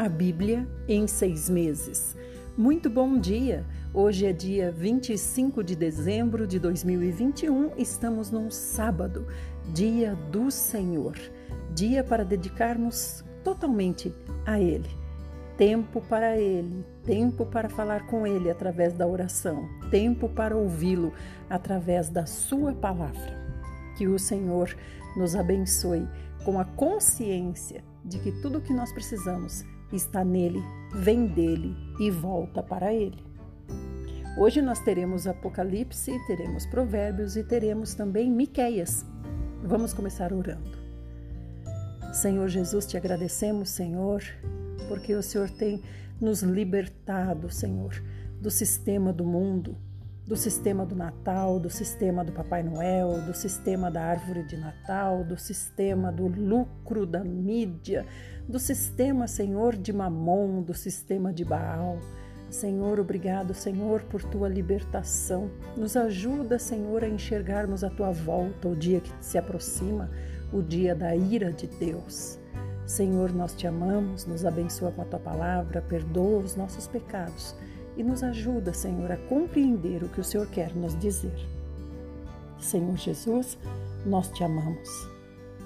A Bíblia em seis meses. Muito bom dia! Hoje é dia 25 de dezembro de 2021, estamos num sábado, dia do Senhor, dia para dedicarmos totalmente a Ele. Tempo para Ele, tempo para falar com Ele através da oração, tempo para ouvi-lo através da Sua palavra. Que o Senhor nos abençoe com a consciência de que tudo o que nós precisamos está nele, vem dele e volta para ele. Hoje nós teremos Apocalipse, teremos Provérbios e teremos também Miqueias. Vamos começar orando. Senhor Jesus, te agradecemos, Senhor, porque o Senhor tem nos libertado, Senhor, do sistema do mundo, do sistema do Natal, do sistema do Papai Noel, do sistema da árvore de Natal, do sistema do lucro da mídia, do sistema, Senhor, de Mamon, do sistema de Baal. Senhor, obrigado, Senhor, por tua libertação. Nos ajuda, Senhor, a enxergarmos a tua volta, o dia que se aproxima, o dia da ira de Deus. Senhor, nós te amamos, nos abençoa com a tua palavra, perdoa os nossos pecados e nos ajuda, Senhor, a compreender o que o Senhor quer nos dizer. Senhor Jesus, nós te amamos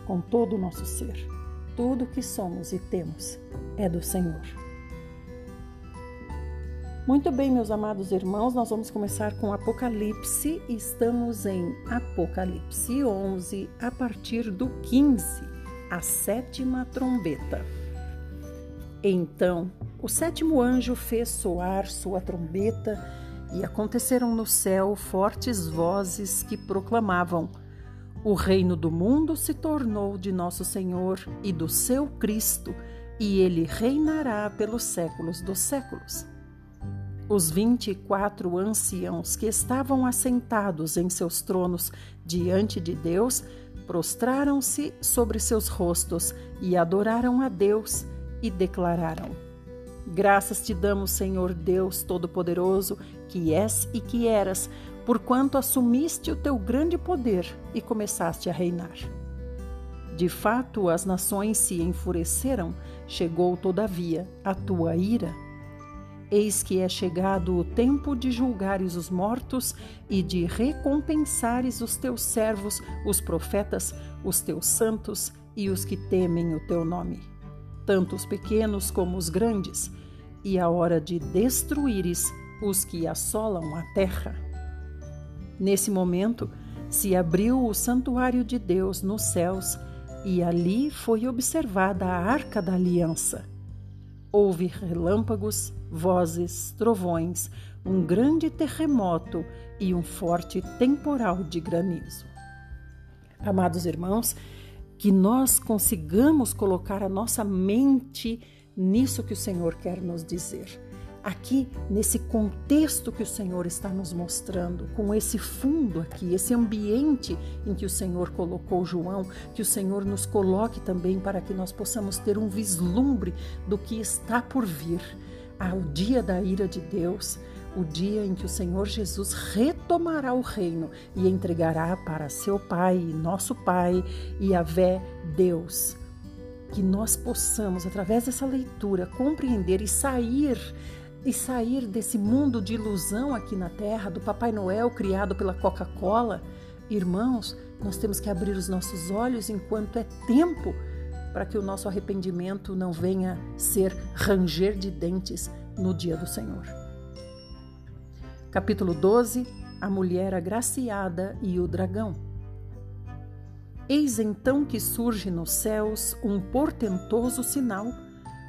com todo o nosso ser. Tudo o que somos e temos é do Senhor. Muito bem, meus amados irmãos, nós vamos começar com Apocalipse. Estamos em Apocalipse 11, a partir do 15, a sétima trombeta. Então o sétimo anjo fez soar sua trombeta e aconteceram no céu fortes vozes que proclamavam: O reino do mundo se tornou de nosso Senhor e do seu Cristo, e ele reinará pelos séculos dos séculos. Os vinte e quatro anciãos que estavam assentados em seus tronos diante de Deus prostraram-se sobre seus rostos e adoraram a Deus e declararam: Graças te damos, Senhor Deus Todo-Poderoso, que és e que eras, porquanto assumiste o teu grande poder e começaste a reinar. De fato, as nações se enfureceram, chegou, todavia, a tua ira. Eis que é chegado o tempo de julgares os mortos e de recompensares os teus servos, os profetas, os teus santos e os que temem o teu nome tanto os pequenos como os grandes, e a hora de destruíres os que assolam a terra. Nesse momento, se abriu o santuário de Deus nos céus, e ali foi observada a arca da aliança. Houve relâmpagos, vozes, trovões, um grande terremoto e um forte temporal de granizo. Amados irmãos, que nós consigamos colocar a nossa mente nisso que o Senhor quer nos dizer. Aqui, nesse contexto que o Senhor está nos mostrando, com esse fundo aqui, esse ambiente em que o Senhor colocou João, que o Senhor nos coloque também para que nós possamos ter um vislumbre do que está por vir. Ao dia da ira de Deus, o dia em que o Senhor Jesus retomará o reino e entregará para seu Pai, nosso Pai, e a vé Deus. Que nós possamos, através dessa leitura, compreender e sair e sair desse mundo de ilusão aqui na Terra, do Papai Noel criado pela Coca-Cola. Irmãos, nós temos que abrir os nossos olhos enquanto é tempo para que o nosso arrependimento não venha ser ranger de dentes no dia do Senhor. Capítulo 12 A mulher agraciada e o dragão. Eis então que surge nos céus um portentoso sinal,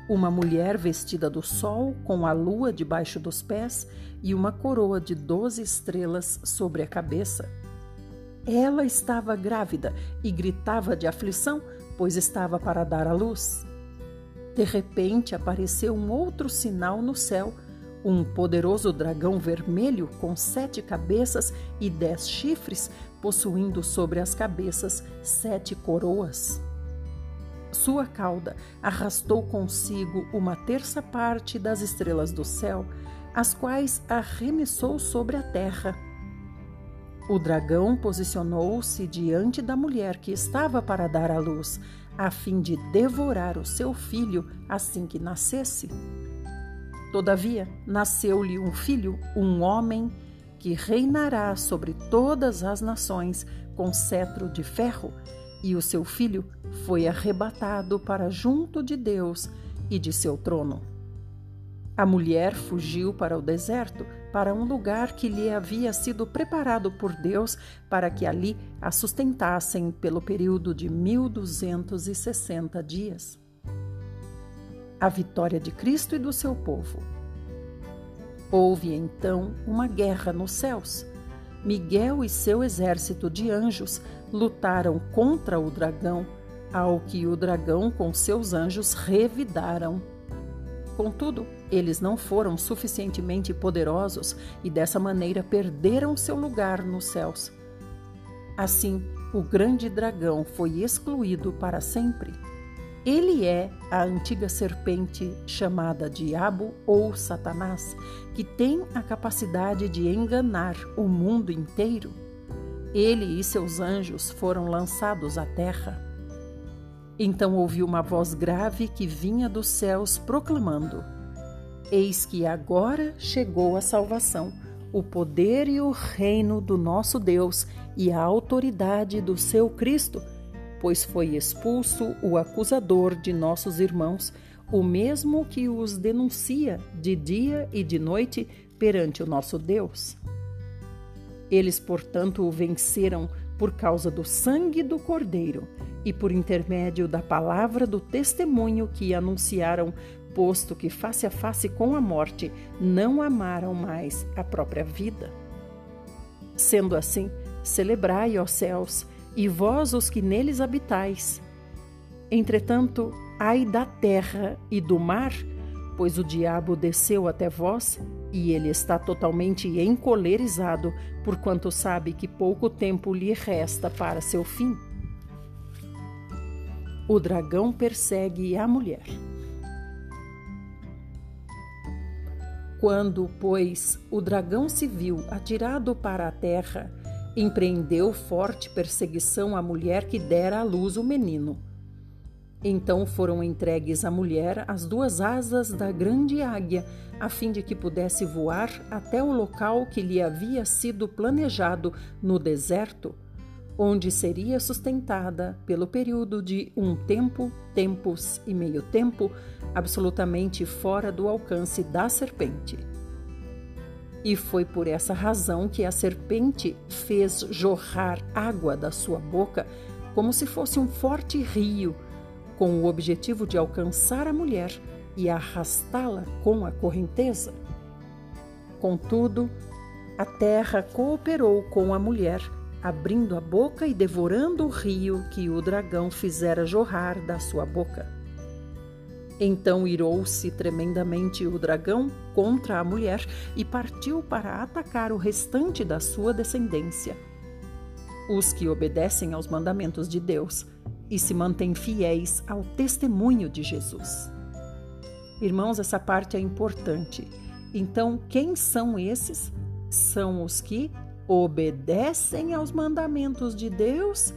uma mulher vestida do sol, com a lua debaixo dos pés e uma coroa de doze estrelas sobre a cabeça. Ela estava grávida e gritava de aflição, pois estava para dar à luz. De repente apareceu um outro sinal no céu um poderoso dragão vermelho com sete cabeças e dez chifres, possuindo sobre as cabeças sete coroas. Sua cauda arrastou consigo uma terça parte das estrelas do céu, as quais arremessou sobre a terra. O dragão posicionou-se diante da mulher que estava para dar à luz, a fim de devorar o seu filho assim que nascesse. Todavia, nasceu-lhe um filho, um homem, que reinará sobre todas as nações com cetro de ferro, e o seu filho foi arrebatado para junto de Deus e de seu trono. A mulher fugiu para o deserto, para um lugar que lhe havia sido preparado por Deus para que ali a sustentassem pelo período de 1260 dias. A vitória de Cristo e do seu povo. Houve então uma guerra nos céus. Miguel e seu exército de anjos lutaram contra o dragão, ao que o dragão com seus anjos revidaram. Contudo, eles não foram suficientemente poderosos e dessa maneira perderam seu lugar nos céus. Assim, o grande dragão foi excluído para sempre. Ele é a antiga serpente chamada Diabo ou Satanás, que tem a capacidade de enganar o mundo inteiro. Ele e seus anjos foram lançados à terra. Então ouvi uma voz grave que vinha dos céus proclamando: Eis que agora chegou a salvação, o poder e o reino do nosso Deus e a autoridade do seu Cristo, pois foi expulso o acusador de nossos irmãos, o mesmo que os denuncia de dia e de noite perante o nosso Deus. Eles, portanto, o venceram por causa do sangue do Cordeiro e por intermédio da palavra do testemunho que anunciaram, posto que face a face com a morte não amaram mais a própria vida. Sendo assim, celebrai, ó céus, e vós os que neles habitais. Entretanto, ai da terra e do mar, pois o diabo desceu até vós e ele está totalmente encolerizado, porquanto sabe que pouco tempo lhe resta para seu fim. O dragão persegue a mulher. Quando, pois, o dragão se viu atirado para a terra, empreendeu forte perseguição à mulher que dera à luz o menino. Então foram entregues à mulher as duas asas da grande águia, a fim de que pudesse voar até o local que lhe havia sido planejado no deserto, onde seria sustentada pelo período de um tempo, tempos e meio tempo, absolutamente fora do alcance da serpente. E foi por essa razão que a serpente fez jorrar água da sua boca como se fosse um forte rio com o objetivo de alcançar a mulher e arrastá-la com a correnteza. Contudo, a terra cooperou com a mulher, abrindo a boca e devorando o rio que o dragão fizera jorrar da sua boca. Então irou-se tremendamente o dragão contra a mulher e partiu para atacar o restante da sua descendência. Os que obedecem aos mandamentos de Deus e se mantêm fiéis ao testemunho de Jesus. Irmãos, essa parte é importante. Então, quem são esses? São os que obedecem aos mandamentos de Deus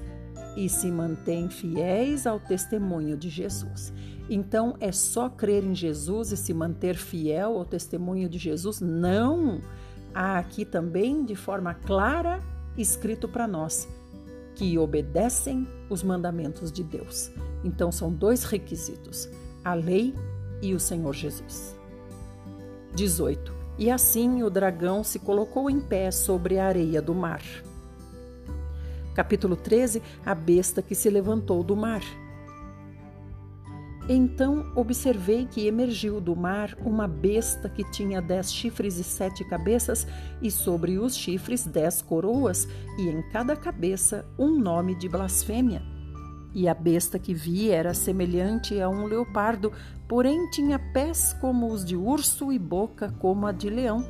e se mantêm fiéis ao testemunho de Jesus. Então, é só crer em Jesus e se manter fiel ao testemunho de Jesus? Não! Há aqui também, de forma clara, escrito para nós que obedecem os mandamentos de Deus. Então são dois requisitos: a lei e o Senhor Jesus. 18. E assim o dragão se colocou em pé sobre a areia do mar. Capítulo 13 A besta que se levantou do mar. Então observei que emergiu do mar uma besta que tinha dez chifres e sete cabeças, e sobre os chifres dez coroas, e em cada cabeça um nome de blasfêmia. E a besta que vi era semelhante a um leopardo, porém tinha pés como os de urso e boca como a de leão.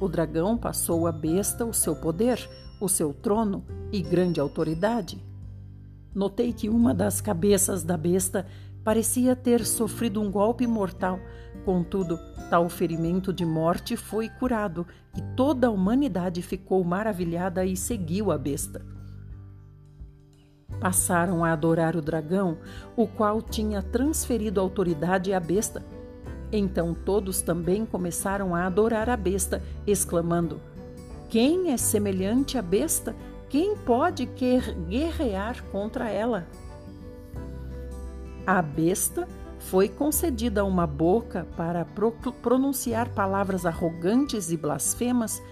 O dragão passou à besta o seu poder, o seu trono e grande autoridade. Notei que uma das cabeças da besta parecia ter sofrido um golpe mortal. Contudo, tal ferimento de morte foi curado e toda a humanidade ficou maravilhada e seguiu a besta. Passaram a adorar o dragão, o qual tinha transferido autoridade à besta. Então todos também começaram a adorar a besta, exclamando: Quem é semelhante à besta? Quem pode guerrear contra ela? A besta foi concedida uma boca para pronunciar palavras arrogantes e blasfemas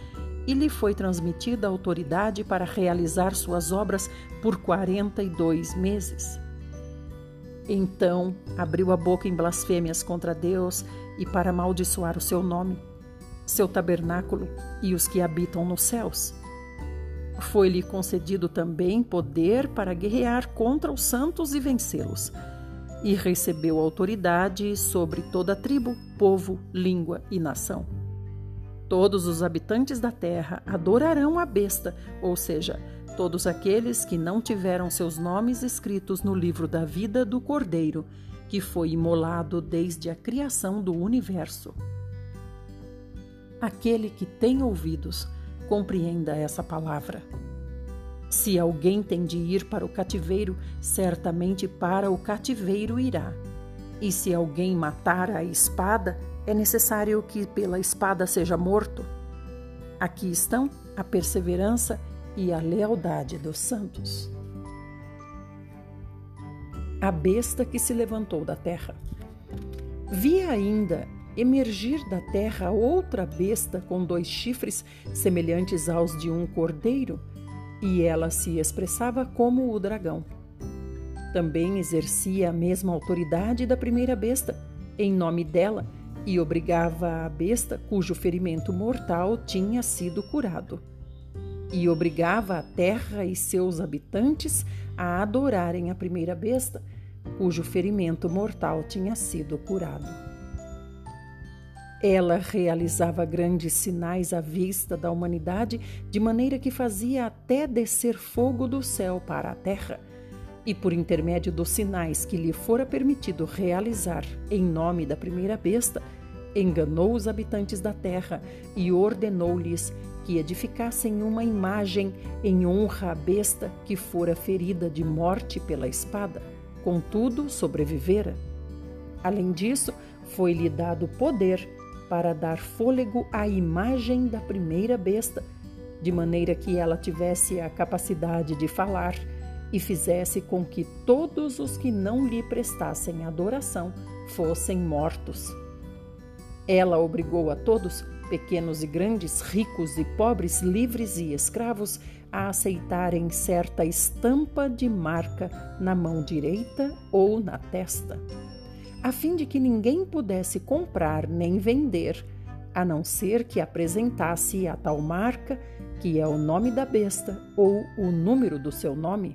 e lhe foi transmitida autoridade para realizar suas obras por 42 meses. Então abriu a boca em blasfêmias contra Deus e para amaldiçoar o seu nome, seu tabernáculo e os que habitam nos céus. Foi-lhe concedido também poder para guerrear contra os santos e vencê-los e recebeu autoridade sobre toda tribo, povo, língua e nação. Todos os habitantes da terra adorarão a besta, ou seja, todos aqueles que não tiveram seus nomes escritos no livro da vida do Cordeiro, que foi imolado desde a criação do universo. Aquele que tem ouvidos, compreenda essa palavra. Se alguém tem de ir para o cativeiro, certamente para o cativeiro irá. E se alguém matar a espada, é necessário que pela espada seja morto. Aqui estão a perseverança e a lealdade dos santos. A besta que se levantou da terra. Vi ainda emergir da terra outra besta com dois chifres semelhantes aos de um cordeiro e ela se expressava como o dragão. Também exercia a mesma autoridade da primeira besta, em nome dela, e obrigava a besta cujo ferimento mortal tinha sido curado. E obrigava a terra e seus habitantes a adorarem a primeira besta, cujo ferimento mortal tinha sido curado. Ela realizava grandes sinais à vista da humanidade, de maneira que fazia até descer fogo do céu para a terra. E por intermédio dos sinais que lhe fora permitido realizar em nome da primeira besta, enganou os habitantes da terra e ordenou-lhes que edificassem uma imagem em honra à besta que fora ferida de morte pela espada, contudo sobrevivera. Além disso, foi-lhe dado poder para dar fôlego à imagem da primeira besta, de maneira que ela tivesse a capacidade de falar e fizesse com que todos os que não lhe prestassem adoração fossem mortos. Ela obrigou a todos, pequenos e grandes, ricos e pobres, livres e escravos, a aceitarem certa estampa de marca na mão direita ou na testa a fim de que ninguém pudesse comprar nem vender, a não ser que apresentasse a tal marca, que é o nome da besta ou o número do seu nome.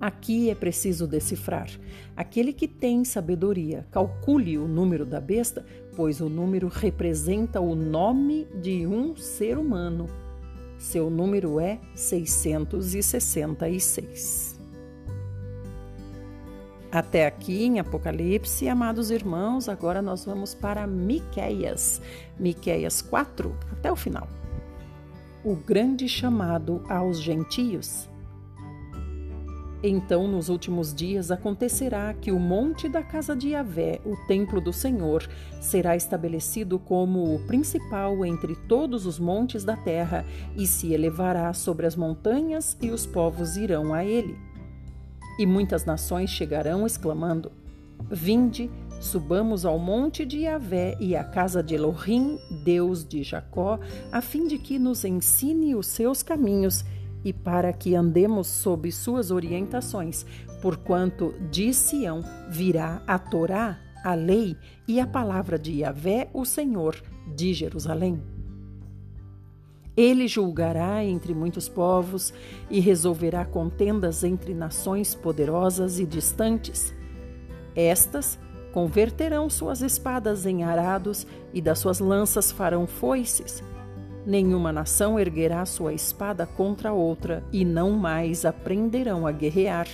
Aqui é preciso decifrar. Aquele que tem sabedoria, calcule o número da besta, pois o número representa o nome de um ser humano. Seu número é 666. Até aqui em Apocalipse, amados irmãos, agora nós vamos para Miqueias, Miqueias 4, até o final. O grande chamado aos gentios. Então, nos últimos dias, acontecerá que o monte da casa de Yahvé, o templo do Senhor, será estabelecido como o principal entre todos os montes da terra e se elevará sobre as montanhas, e os povos irão a ele. E muitas nações chegarão exclamando: Vinde, subamos ao monte de Yahvé e à casa de Elohim, Deus de Jacó, a fim de que nos ensine os seus caminhos e para que andemos sob suas orientações, porquanto de Sião virá a Torá, a lei e a palavra de Yahvé, o Senhor, de Jerusalém. Ele julgará entre muitos povos e resolverá contendas entre nações poderosas e distantes. Estas converterão suas espadas em arados e das suas lanças farão foices. Nenhuma nação erguerá sua espada contra outra e não mais aprenderão a guerrear.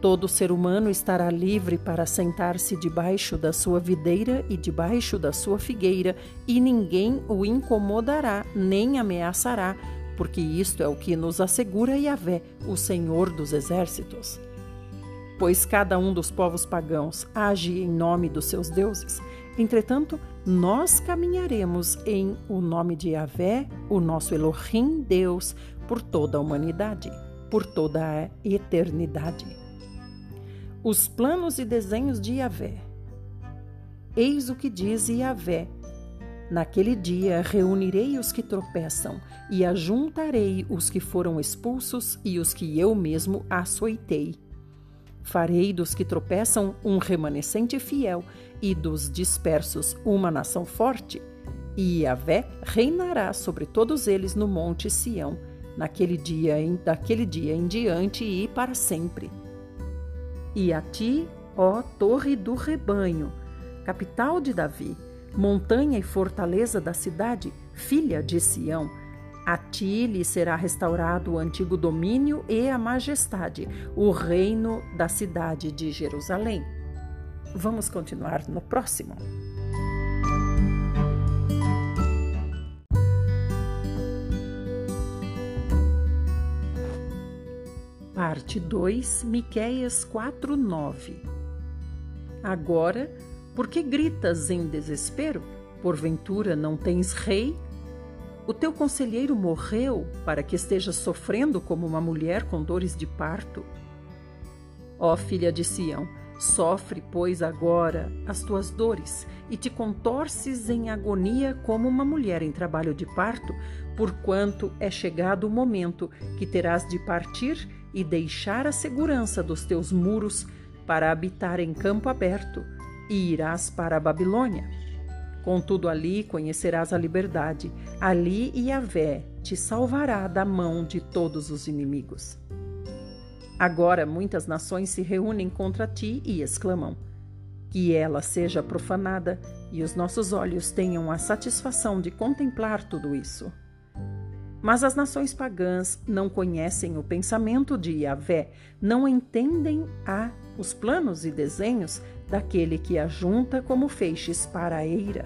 Todo ser humano estará livre para sentar-se debaixo da sua videira e debaixo da sua figueira, e ninguém o incomodará nem ameaçará, porque isto é o que nos assegura Yahvé, o Senhor dos Exércitos. Pois cada um dos povos pagãos age em nome dos seus deuses. Entretanto, nós caminharemos em o nome de Yahvé, o nosso Elohim Deus, por toda a humanidade, por toda a eternidade. Os planos e desenhos de Yahvé. Eis o que diz Yahvé. Naquele dia reunirei os que tropeçam e ajuntarei os que foram expulsos e os que eu mesmo açoitei. Farei dos que tropeçam um remanescente fiel e dos dispersos uma nação forte. E Yahvé reinará sobre todos eles no monte Sião, naquele dia, daquele dia em diante e para sempre. E a ti, ó Torre do Rebanho, capital de Davi, montanha e fortaleza da cidade, filha de Sião, a ti lhe será restaurado o antigo domínio e a majestade, o reino da cidade de Jerusalém. Vamos continuar no próximo. Parte 2, Miqueias 4:9. Agora, por que gritas em desespero? Porventura não tens rei? O teu conselheiro morreu para que estejas sofrendo como uma mulher com dores de parto? Ó filha de Sião, sofre, pois, agora as tuas dores e te contorces em agonia como uma mulher em trabalho de parto, porquanto é chegado o momento que terás de partir e deixar a segurança dos teus muros para habitar em campo aberto, e irás para a Babilônia. Contudo, ali conhecerás a liberdade, ali Yahvé te salvará da mão de todos os inimigos. Agora muitas nações se reúnem contra ti e exclamam: Que ela seja profanada e os nossos olhos tenham a satisfação de contemplar tudo isso. Mas as nações pagãs não conhecem o pensamento de Yahvé, não entendem a os planos e desenhos daquele que ajunta como feixes para a eira.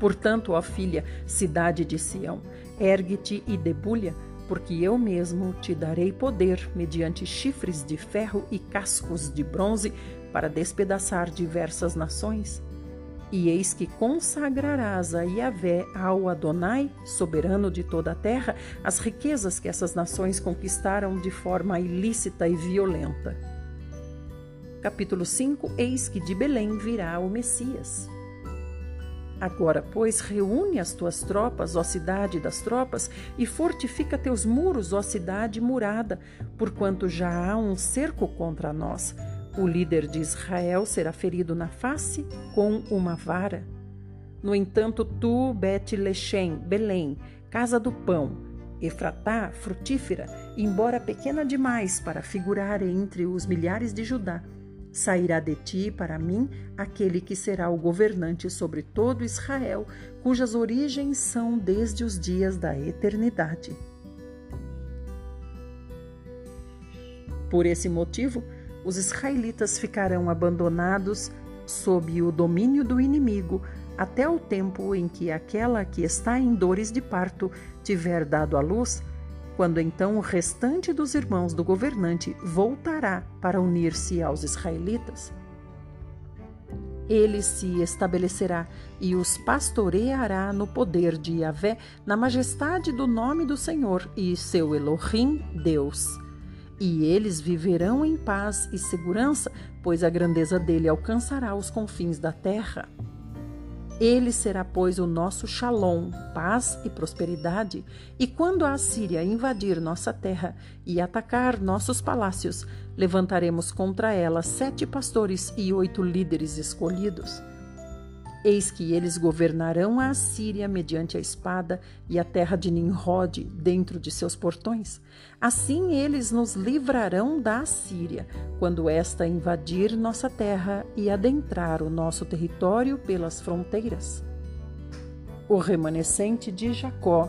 Portanto, ó filha, cidade de Sião, ergue-te e debulha, porque eu mesmo te darei poder mediante chifres de ferro e cascos de bronze para despedaçar diversas nações e eis que consagrarás a Yahvé ao Adonai, soberano de toda a terra, as riquezas que essas nações conquistaram de forma ilícita e violenta. Capítulo 5 Eis que de Belém virá o Messias. Agora, pois, reúne as tuas tropas, ó cidade das tropas, e fortifica teus muros, ó cidade murada, porquanto já há um cerco contra nós o líder de Israel será ferido na face com uma vara. No entanto, tu, Bet-Lechem, Belém, casa do pão, Efratá, frutífera, embora pequena demais para figurar entre os milhares de Judá, sairá de ti para mim aquele que será o governante sobre todo Israel, cujas origens são desde os dias da eternidade. Por esse motivo, os israelitas ficarão abandonados sob o domínio do inimigo até o tempo em que aquela que está em dores de parto tiver dado à luz, quando então o restante dos irmãos do governante voltará para unir-se aos israelitas. Ele se estabelecerá e os pastoreará no poder de Yahvé, na majestade do nome do Senhor e seu Elohim, Deus e eles viverão em paz e segurança, pois a grandeza dele alcançará os confins da terra. Ele será, pois, o nosso shalom, paz e prosperidade. E quando a Assíria invadir nossa terra e atacar nossos palácios, levantaremos contra ela sete pastores e oito líderes escolhidos. Eis que eles governarão a Assíria mediante a espada e a terra de Nimrod dentro de seus portões. Assim eles nos livrarão da Assíria, quando esta invadir nossa terra e adentrar o nosso território pelas fronteiras. O remanescente de Jacó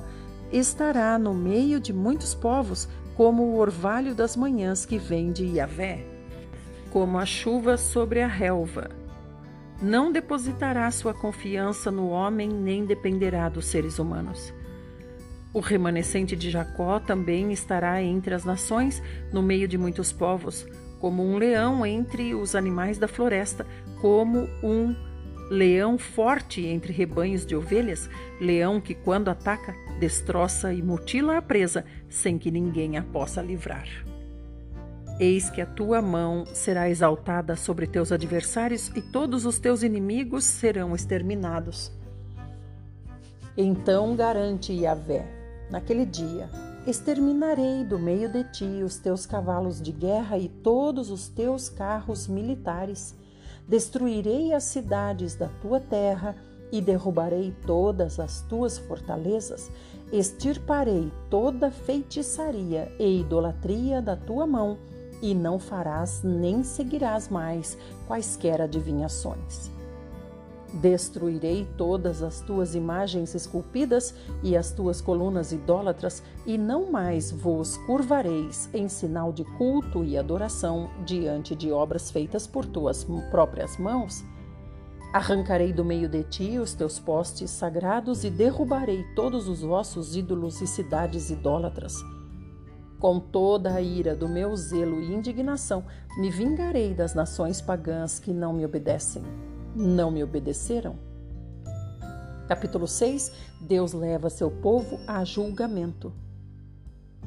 estará no meio de muitos povos, como o orvalho das manhãs que vem de Yahvé, como a chuva sobre a relva. Não depositará sua confiança no homem, nem dependerá dos seres humanos. O remanescente de Jacó também estará entre as nações, no meio de muitos povos, como um leão entre os animais da floresta, como um leão forte entre rebanhos de ovelhas, leão que, quando ataca, destroça e mutila a presa, sem que ninguém a possa livrar. Eis que a tua mão será exaltada sobre teus adversários e todos os teus inimigos serão exterminados. Então garante Yahvé, naquele dia, exterminarei do meio de ti os teus cavalos de guerra e todos os teus carros militares Destruirei as cidades da tua terra e derrubarei todas as tuas fortalezas, extirparei toda feitiçaria e idolatria da tua mão, e não farás nem seguirás mais quaisquer adivinhações. Destruirei todas as tuas imagens esculpidas e as tuas colunas idólatras, e não mais vos curvareis em sinal de culto e adoração diante de obras feitas por tuas próprias mãos. Arrancarei do meio de ti os teus postes sagrados e derrubarei todos os vossos ídolos e cidades idólatras. Com toda a ira do meu zelo e indignação, me vingarei das nações pagãs que não me obedecem não me obedeceram? Capítulo 6 Deus leva seu povo a julgamento.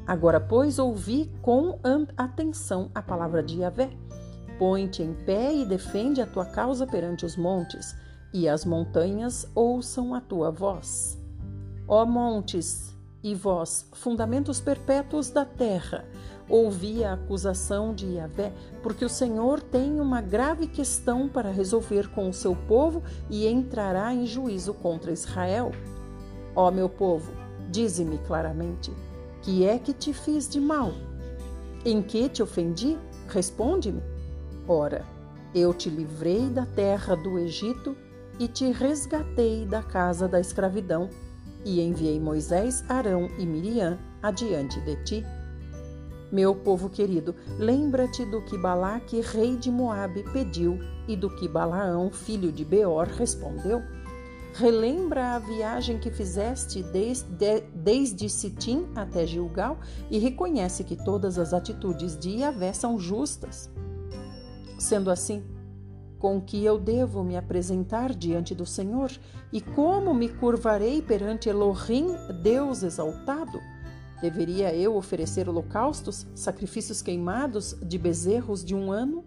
Agora, pois, ouvi com atenção a palavra de Yahvé. Põe-te em pé e defende a tua causa perante os montes, e as montanhas ouçam a tua voz. Ó montes e vós, fundamentos perpétuos da terra, ouvi a acusação de Yahvé, porque o Senhor tem uma grave questão para resolver com o seu povo e entrará em juízo contra Israel. Ó meu povo, dize-me claramente, que é que te fiz de mal? Em que te ofendi? Responde-me. Ora, eu te livrei da terra do Egito e te resgatei da casa da escravidão, e enviei Moisés, Arão e Miriam adiante de ti. Meu povo querido, lembra-te do que Balaque, rei de Moabe, pediu e do que Balaão, filho de Beor, respondeu. Relembra a viagem que fizeste desde, desde Sitim até Gilgal e reconhece que todas as atitudes de Yahvé são justas. Sendo assim, com que eu devo me apresentar diante do Senhor e como me curvarei perante Elohim, Deus exaltado? Deveria eu oferecer holocaustos, sacrifícios queimados de bezerros de um ano?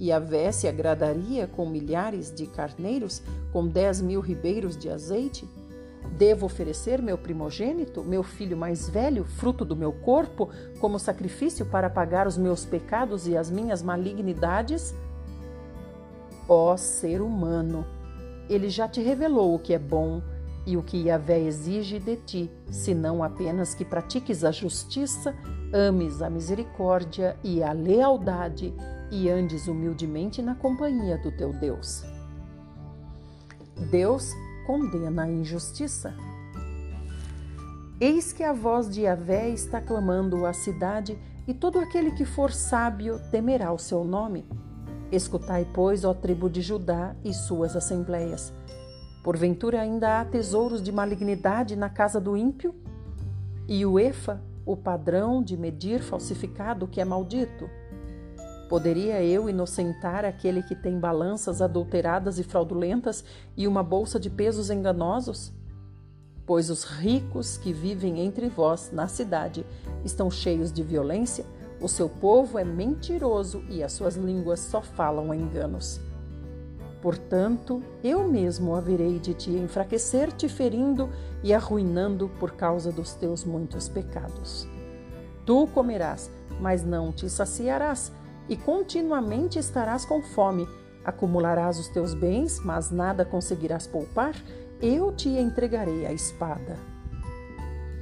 E a vé se agradaria com milhares de carneiros, com dez mil ribeiros de azeite? Devo oferecer meu primogênito, meu filho mais velho, fruto do meu corpo, como sacrifício para pagar os meus pecados e as minhas malignidades? Ó ser humano, ele já te revelou o que é bom, e o que Yahvé exige de ti, senão apenas que pratiques a justiça, ames a misericórdia e a lealdade e andes humildemente na companhia do teu Deus. Deus condena a injustiça. Eis que a voz de Yahvé está clamando a cidade, e todo aquele que for sábio temerá o seu nome. Escutai, pois, ó tribo de Judá e suas assembleias Porventura ainda há tesouros de malignidade na casa do ímpio? E o Efa, o padrão de medir falsificado que é maldito? Poderia eu inocentar aquele que tem balanças adulteradas e fraudulentas e uma bolsa de pesos enganosos? Pois os ricos que vivem entre vós na cidade estão cheios de violência, o seu povo é mentiroso e as suas línguas só falam enganos. Portanto, eu mesmo haverei de te enfraquecer, te ferindo e arruinando por causa dos teus muitos pecados. Tu comerás, mas não te saciarás, e continuamente estarás com fome. Acumularás os teus bens, mas nada conseguirás poupar. Eu te entregarei a espada.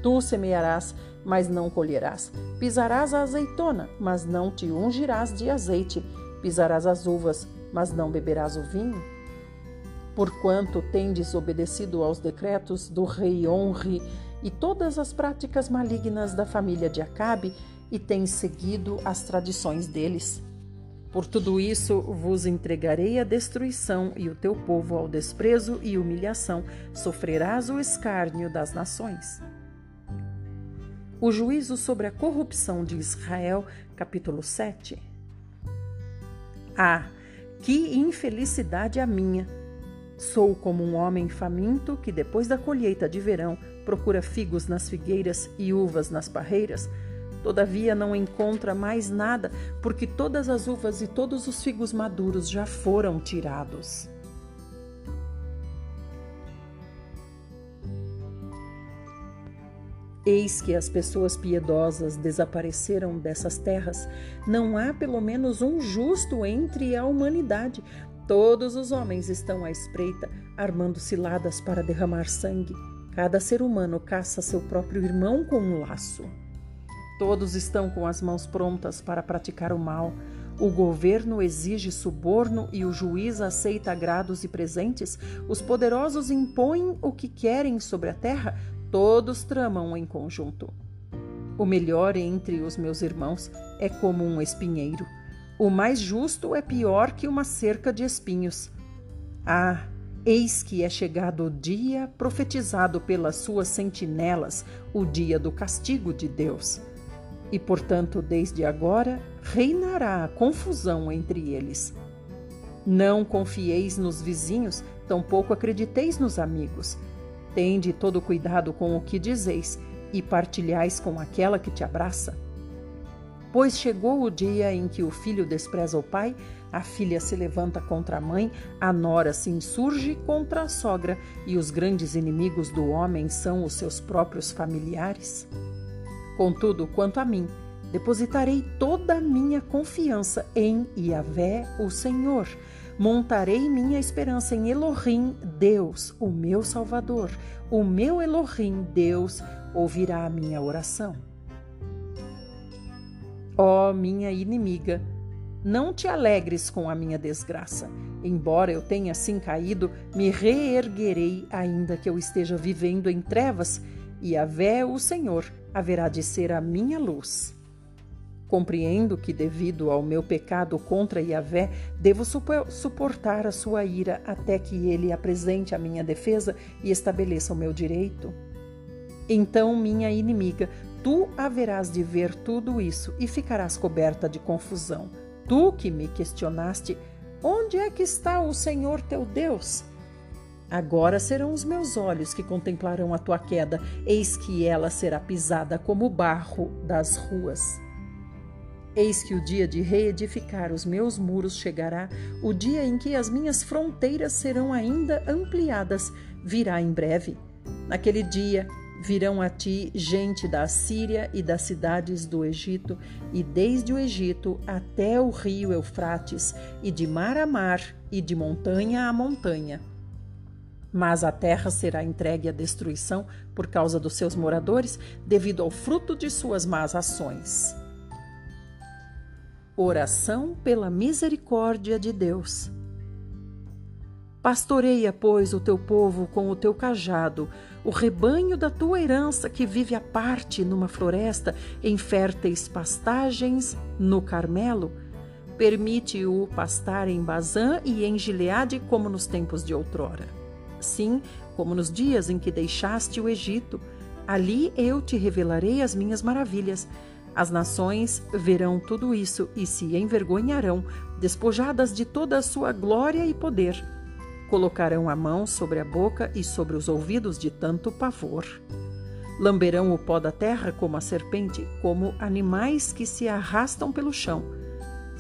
Tu semearás, mas não colherás. Pisarás a azeitona, mas não te ungirás de azeite. Pisarás as uvas, mas não beberás o vinho? Porquanto tendes obedecido aos decretos do rei Honre e todas as práticas malignas da família de Acabe e tens seguido as tradições deles. Por tudo isso vos entregarei à destruição e o teu povo ao desprezo e humilhação, sofrerás o escárnio das nações. O juízo sobre a corrupção de Israel, capítulo 7. Ah, que infelicidade a minha! Sou como um homem faminto que, depois da colheita de verão, procura figos nas figueiras e uvas nas parreiras Todavia não encontra mais nada, porque todas as uvas e todos os figos maduros já foram tirados. Eis que as pessoas piedosas desapareceram dessas terras. Não há pelo menos um justo entre a humanidade. Todos os homens estão à espreita, armando ciladas para derramar sangue. Cada ser humano caça seu próprio irmão com um laço. Todos estão com as mãos prontas para praticar o mal. O governo exige suborno e o juiz aceita agrados e presentes. Os poderosos impõem o que querem sobre a terra. Todos tramam em conjunto. O melhor entre os meus irmãos é como um espinheiro. O mais justo é pior que uma cerca de espinhos. Ah, eis que é chegado o dia profetizado pelas suas sentinelas, o dia do castigo de Deus e, portanto, desde agora reinará a confusão entre eles. Não confieis nos vizinhos, tampouco acrediteis nos amigos. Tende todo cuidado com o que dizeis e partilhais com aquela que te abraça. Pois chegou o dia em que o filho despreza o pai, a filha se levanta contra a mãe, a nora se insurge contra a sogra, e os grandes inimigos do homem são os seus próprios familiares. Contudo, quanto a mim, depositarei toda a minha confiança em Yahvé, o Senhor. Montarei minha esperança em Elohim, Deus, o meu Salvador. O meu Elohim, Deus, ouvirá a minha oração. Ó oh, minha inimiga, não te alegres com a minha desgraça. Embora eu tenha assim caído, me reerguerei, ainda que eu esteja vivendo em trevas e a vé o Senhor haverá de ser a minha luz. Compreendo que, devido ao meu pecado contra Yahvé, devo suportar a sua ira até que ele apresente a minha defesa e estabeleça o meu direito. Então, minha inimiga, tu haverás de ver tudo isso e ficarás coberta de confusão. Tu que me questionaste, onde é que está o Senhor teu Deus? Agora serão os meus olhos que contemplarão a tua queda, eis que ela será pisada como barro das ruas. Eis que o dia de reedificar os meus muros chegará, o dia em que as minhas fronteiras serão ainda ampliadas, virá em breve. Naquele dia virão a ti gente da Síria e das cidades do Egito, e desde o Egito até o rio Eufrates, e de mar a mar, e de montanha a montanha mas a terra será entregue à destruição por causa dos seus moradores, devido ao fruto de suas más ações. Oração pela misericórdia de Deus. Pastoreia, pois, o teu povo com o teu cajado, o rebanho da tua herança que vive à parte numa floresta, em férteis pastagens no Carmelo. Permite-o pastar em Bazã e em Gileade como nos tempos de outrora Sim, como nos dias em que deixaste o Egito, ali eu te revelarei as minhas maravilhas. As nações verão tudo isso e se envergonharão, despojadas de toda a sua glória e poder. Colocarão a mão sobre a boca e sobre os ouvidos de tanto pavor. Lamberão o pó da terra como a serpente, como animais que se arrastam pelo chão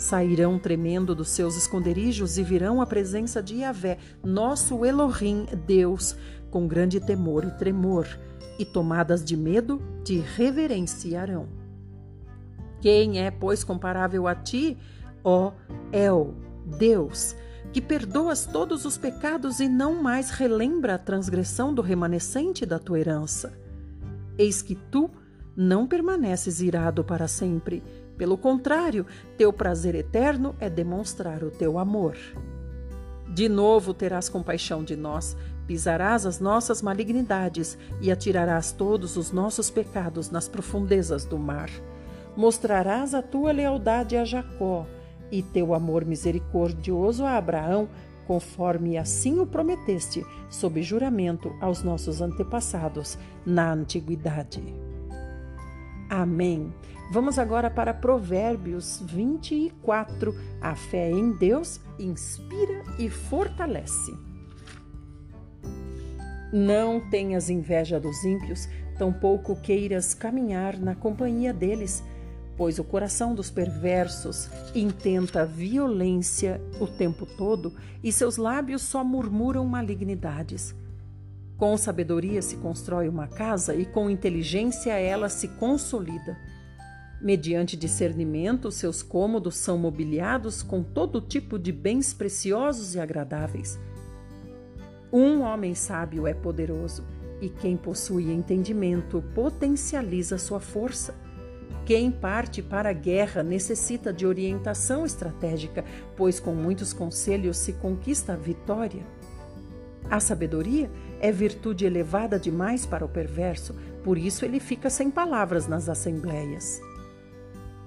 Sairão tremendo dos seus esconderijos e virão à presença de Yahvé, nosso Elohim, Deus, com grande temor e tremor, e tomadas de medo, te reverenciarão. Quem é, pois, comparável a ti, ó El, Deus, que perdoas todos os pecados e não mais relembra a transgressão do remanescente da tua herança? Eis que tu não permaneces irado para sempre, pelo contrário, teu prazer eterno é demonstrar o teu amor. De novo terás compaixão de nós, pisarás as nossas malignidades e atirarás todos os nossos pecados nas profundezas do mar. Mostrarás a tua lealdade a Jacó e teu amor misericordioso a Abraão, conforme assim o prometeste, sob juramento aos nossos antepassados na antiguidade. Amém. Vamos agora para Provérbios 24. A fé em Deus inspira e fortalece. Não tenhas inveja dos ímpios, tampouco queiras caminhar na companhia deles, pois o coração dos perversos intenta violência o tempo todo e seus lábios só murmuram malignidades. Com sabedoria se constrói uma casa e com inteligência ela se consolida. Mediante discernimento, seus cômodos são mobiliados com todo tipo de bens preciosos e agradáveis. Um homem sábio é poderoso, e quem possui entendimento potencializa sua força. Quem parte para a guerra necessita de orientação estratégica, pois com muitos conselhos se conquista a vitória. A sabedoria é virtude elevada demais para o perverso, por isso ele fica sem palavras nas assembleias.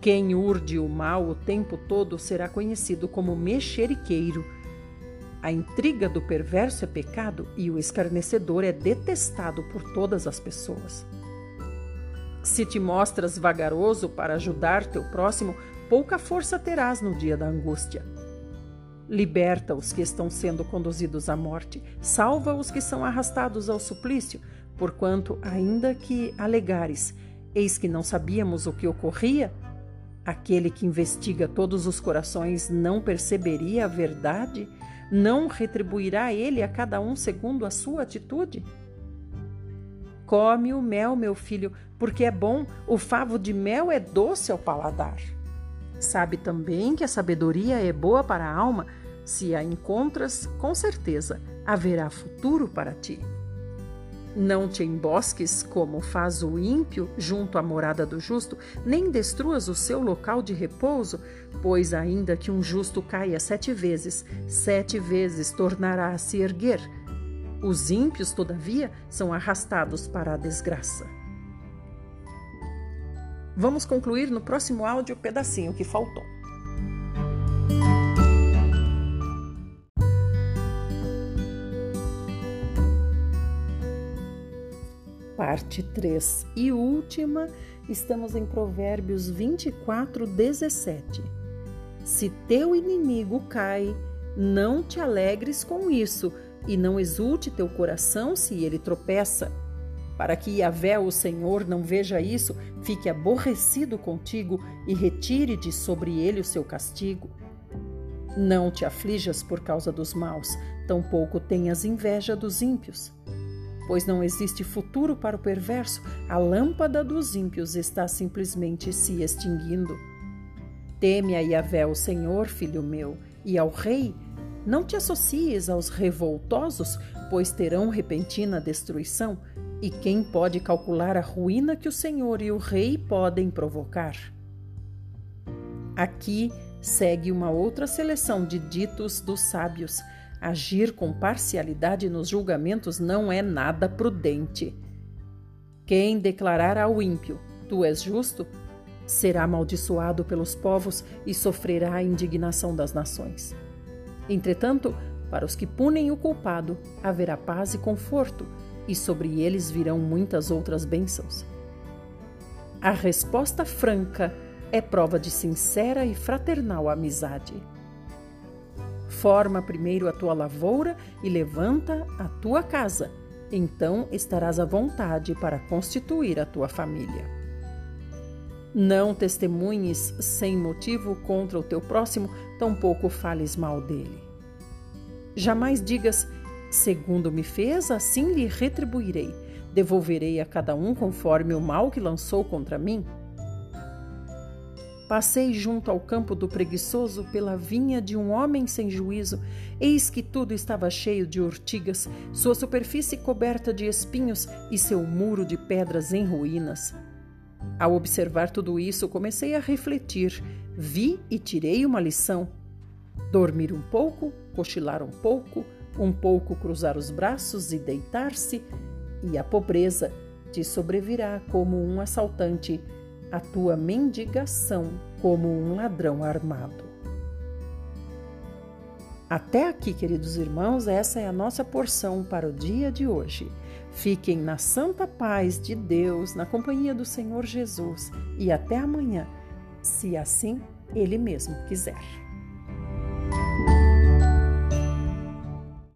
Quem urde o mal o tempo todo será conhecido como mexeriqueiro. A intriga do perverso é pecado e o escarnecedor é detestado por todas as pessoas. Se te mostras vagaroso para ajudar teu próximo, pouca força terás no dia da angústia. Liberta os que estão sendo conduzidos à morte, salva os que são arrastados ao suplício, porquanto, ainda que alegares, eis que não sabíamos o que ocorria, aquele que investiga todos os corações não perceberia a verdade? Não retribuirá ele a cada um segundo a sua atitude? Come o mel, meu filho, porque é bom, o favo de mel é doce ao paladar. Sabe também que a sabedoria é boa para a alma, se a encontras, com certeza haverá futuro para ti. Não te embosques como faz o ímpio junto à morada do justo, nem destruas o seu local de repouso, pois ainda que um justo caia sete vezes, sete vezes tornará a se erguer. Os ímpios, todavia, são arrastados para a desgraça. Vamos concluir no próximo áudio o pedacinho que faltou. parte 3 e última, estamos em Provérbios 24, 17. Se teu inimigo cai, não te alegres com isso, e não exulte teu coração se ele tropeça. Para que Yahvé, o Senhor, não veja isso, fique aborrecido contigo e retire de sobre ele o seu castigo. Não te aflijas por causa dos maus, tampouco tenhas inveja dos ímpios pois não existe futuro para o perverso, a lâmpada dos ímpios está simplesmente se extinguindo. Teme a Yahvé, o Senhor, filho meu, e ao rei. Não te associes aos revoltosos, pois terão repentina destruição, e quem pode calcular a ruína que o Senhor e o rei podem provocar? Aqui segue uma outra seleção de ditos dos sábios Agir com parcialidade nos julgamentos não é nada prudente. Quem declarar ao ímpio, tu és justo, será amaldiçoado pelos povos e sofrerá a indignação das nações. Entretanto, para os que punem o culpado, haverá paz e conforto, e sobre eles virão muitas outras bênçãos. A resposta franca é prova de sincera e fraternal amizade. Forma primeiro a tua lavoura e levanta a tua casa. Então estarás à vontade para constituir a tua família. Não testemunhes sem motivo contra o teu próximo, tampouco fales mal dele. Jamais digas, segundo me fez, assim lhe retribuirei. Devolverei a cada um conforme o mal que lançou contra mim. Passei junto ao campo do preguiçoso pela vinha de um homem sem juízo. Eis que tudo estava cheio de urtigas, sua superfície coberta de espinhos e seu muro de pedras em ruínas. Ao observar tudo isso, comecei a refletir. Vi e tirei uma lição. Dormir um pouco cochilar um pouco, um pouco cruzar os braços e deitar-se, e a pobreza te sobrevirá como um assaltante, a tua mendigação como um ladrão armado. Até aqui, queridos irmãos, essa é a nossa porção para o dia de hoje. Fiquem na santa paz de Deus, na companhia do Senhor Jesus e até amanhã, se assim Ele mesmo quiser.